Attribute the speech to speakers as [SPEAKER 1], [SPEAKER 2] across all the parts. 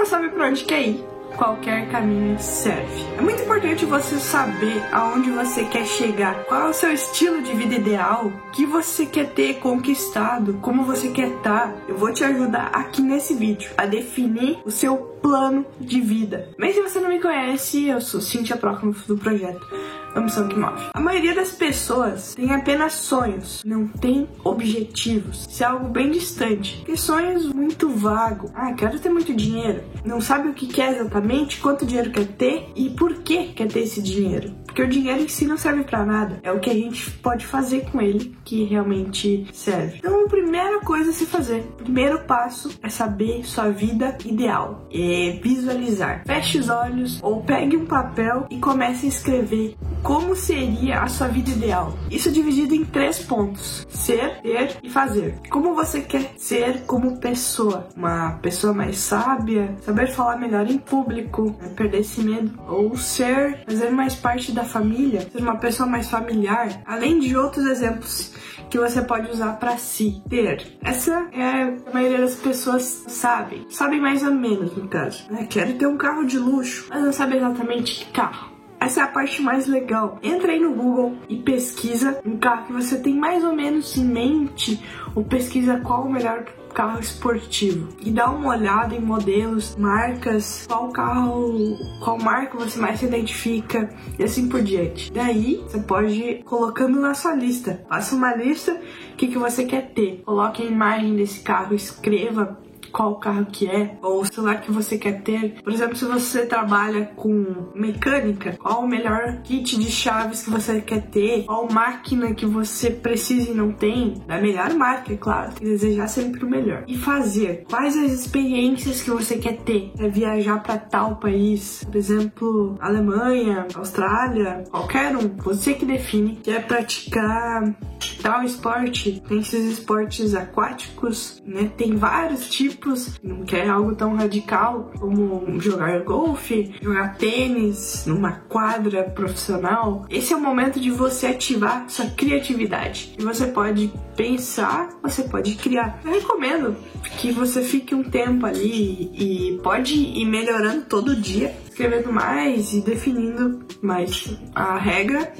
[SPEAKER 1] não sabe para onde quer ir, qualquer caminho serve. É muito importante você saber aonde você quer chegar, qual é o seu estilo de vida ideal, que você quer ter conquistado, como você quer estar. Tá. Eu vou te ajudar aqui nesse vídeo a definir o seu plano de vida. Mas se você não me conhece, eu sou Cintia Próximo do projeto Ambição que Move. A maioria das pessoas tem apenas sonhos, não tem objetivos. Isso é algo bem distante. Porque sonhos muito vago. Ah, quero ter muito dinheiro. Não sabe o que quer exatamente, quanto dinheiro quer ter e por que quer ter esse dinheiro. Porque o dinheiro em si não serve para nada. É o que a gente pode fazer com ele que realmente serve. Então, a primeira coisa a se fazer, primeiro passo é saber sua vida ideal. É visualizar. Feche os olhos ou pegue um papel e comece a escrever como seria a sua vida ideal. Isso é dividido em três pontos: ser, ter e fazer. Como você quer ser como pessoa? Uma pessoa mais sábia, saber falar melhor em público, né? perder esse medo, ou ser, fazer mais parte da família, ser uma pessoa mais familiar, além de outros exemplos que você pode usar para si ter. Essa é a maioria das pessoas sabem, sabem mais ou menos no caso. Né? Quero ter um carro de luxo, mas não sabe exatamente que carro. Essa é a parte mais legal. Entra aí no Google e pesquisa um carro que você tem mais ou menos em mente, ou pesquisa qual o melhor carro esportivo e dá uma olhada em modelos, marcas, qual carro, qual marca você mais se identifica e assim por diante. Daí você pode ir colocando na sua lista. Faça uma lista, o que, que você quer ter. Coloque a imagem desse carro, escreva qual carro que é, ou o celular que você quer ter. Por exemplo, se você trabalha com mecânica, qual o melhor kit de chaves que você quer ter, qual máquina que você precisa e não tem, da melhor marca, é claro, e desejar sempre o melhor. E fazer. Quais as experiências que você quer ter, é viajar para tal país, por exemplo, Alemanha, Austrália, qualquer um, você que define, quer praticar tal esporte, tem esses esportes aquáticos, né? Tem vários tipos tipos, não quer algo tão radical como jogar golfe, jogar tênis numa quadra profissional. Esse é o momento de você ativar sua criatividade. E você pode pensar, você pode criar. Eu recomendo que você fique um tempo ali e pode ir melhorando todo dia, escrevendo mais e definindo mais. A regra,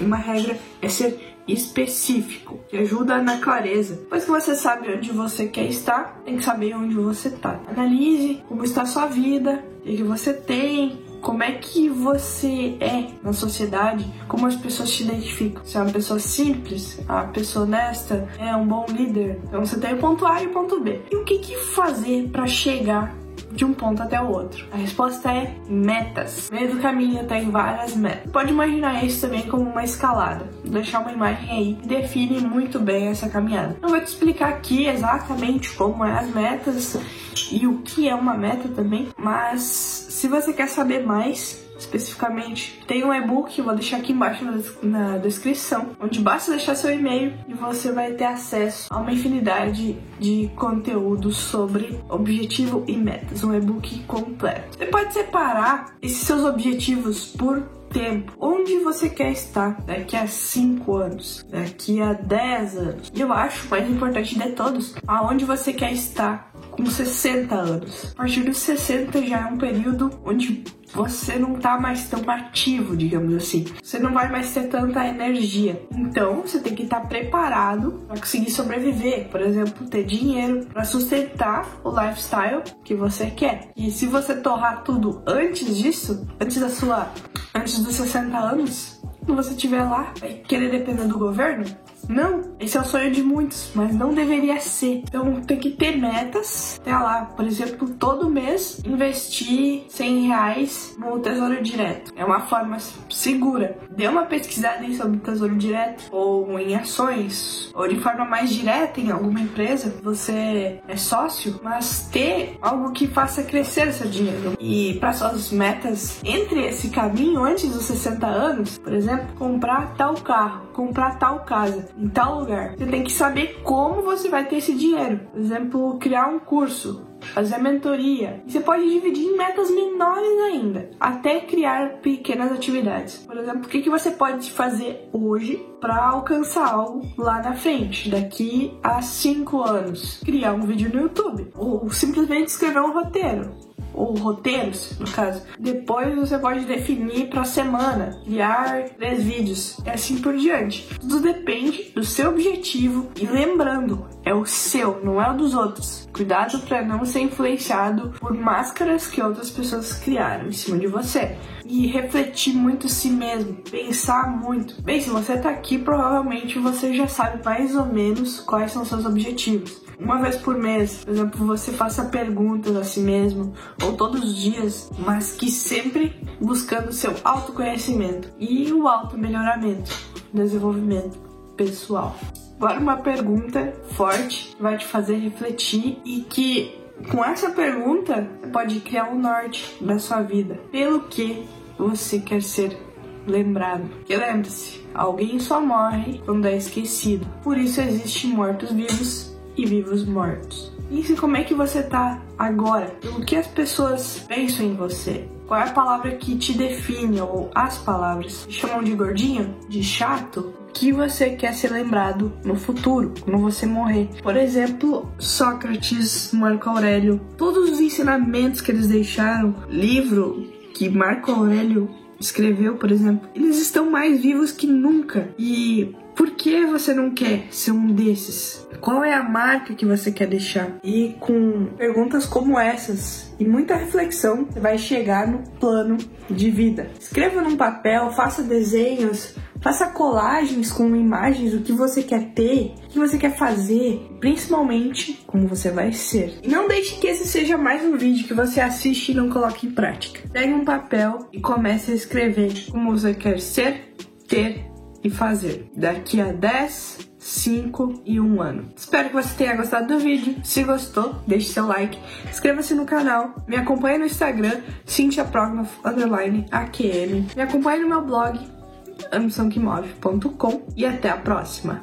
[SPEAKER 1] uma regra é ser específico, que ajuda na clareza. Depois que você sabe onde você quer estar, tem que saber onde você está. Analise como está a sua vida, o que você tem, como é que você é na sociedade, como as pessoas te identificam. Se é uma pessoa simples, uma pessoa honesta, é um bom líder. Então você tem o ponto A e o ponto B. E o que, que fazer para chegar de um ponto até o outro? A resposta é metas. No meio do caminho tem várias metas. Pode imaginar isso também como uma escalada. Vou deixar uma imagem aí que define muito bem essa caminhada. Eu vou te explicar aqui exatamente como é as metas e o que é uma meta também, mas se você quer saber mais, especificamente. Tem um e-book, vou deixar aqui embaixo na, descrição, onde basta deixar seu e-mail e você vai ter acesso a uma infinidade de conteúdos sobre objetivo e metas, um e-book completo. Você pode separar esses seus objetivos por tempo. Onde você quer estar daqui a 5 anos, daqui a 10 anos. E eu acho mais importante de todos, aonde você quer estar com 60 anos. A partir dos 60 já é um período onde você não tá mais tão ativo, digamos assim. Você não vai mais ter tanta energia. Então, você tem que estar preparado para conseguir sobreviver, por exemplo, ter dinheiro para sustentar o lifestyle que você quer. E se você torrar tudo antes disso, antes da sua antes dos 60 anos, quando você estiver lá, vai querer depender do governo? Não, esse é o sonho de muitos, mas não deveria ser. Então tem que ter metas. Até lá, por exemplo, todo mês investir 100 reais no Tesouro Direto. É uma forma segura. Dê uma pesquisada aí sobre o Tesouro Direto, ou em ações, ou de forma mais direta em alguma empresa. Você é sócio, mas ter algo que faça crescer seu dinheiro. E para suas metas, entre esse caminho antes dos 60 anos, por exemplo, comprar tal carro, comprar tal casa em tal lugar. Você tem que saber como você vai ter esse dinheiro. Por exemplo, criar um curso, fazer mentoria. Você pode dividir em metas menores ainda, até criar pequenas atividades. Por exemplo, o que, que você pode fazer hoje para alcançar algo lá na frente, daqui a 5 anos? Criar um vídeo no YouTube, ou simplesmente escrever um roteiro ou roteiros, no caso. Depois você pode definir para semana, criar três vídeos e assim por diante. Tudo depende do seu objetivo e lembrando, é o seu, não é o dos outros. Cuidado para não ser influenciado por máscaras que outras pessoas criaram em cima de você. E refletir muito si mesmo, pensar muito. Bem, se você tá aqui, provavelmente você já sabe mais ou menos quais são seus objetivos uma vez por mês, por exemplo, você faça perguntas a si mesmo, ou todos os dias, mas que sempre buscando seu autoconhecimento e o auto-melhoramento, desenvolvimento pessoal. Agora uma pergunta forte vai te fazer refletir e que com essa pergunta pode criar um norte da sua vida. Pelo que você quer ser lembrado? E lembre-se, alguém só morre quando é esquecido. Por isso existem mortos-vivos e vivos mortos. E como é que você tá agora? O que as pessoas pensam em você? Qual é a palavra que te define ou as palavras? Chamam de gordinho? De chato? que você quer ser lembrado no futuro, quando você morrer. Por exemplo, Sócrates, Marco Aurélio, todos os ensinamentos que eles deixaram, livro que Marco Aurélio escreveu, por exemplo, eles estão mais vivos que nunca. E por que você não quer ser um desses? Qual é a marca que você quer deixar? E com perguntas como essas e muita reflexão, você vai chegar no plano de vida. Escreva num papel, faça desenhos, faça colagens com imagens do que você quer ter, o que você quer fazer, principalmente como você vai ser. E não deixe que esse seja mais um vídeo que você assiste e não coloque em prática. Pegue um papel e comece a escrever como você quer ser, ter e fazer daqui a 10, 5 e 1 ano. Espero que você tenha gostado do vídeo. Se gostou, deixe seu like, inscreva-se no canal, me acompanhe no Instagram, CynthiaPrognoff_AQM, me acompanhe no meu blog, ambiçãoquemove.com e até a próxima!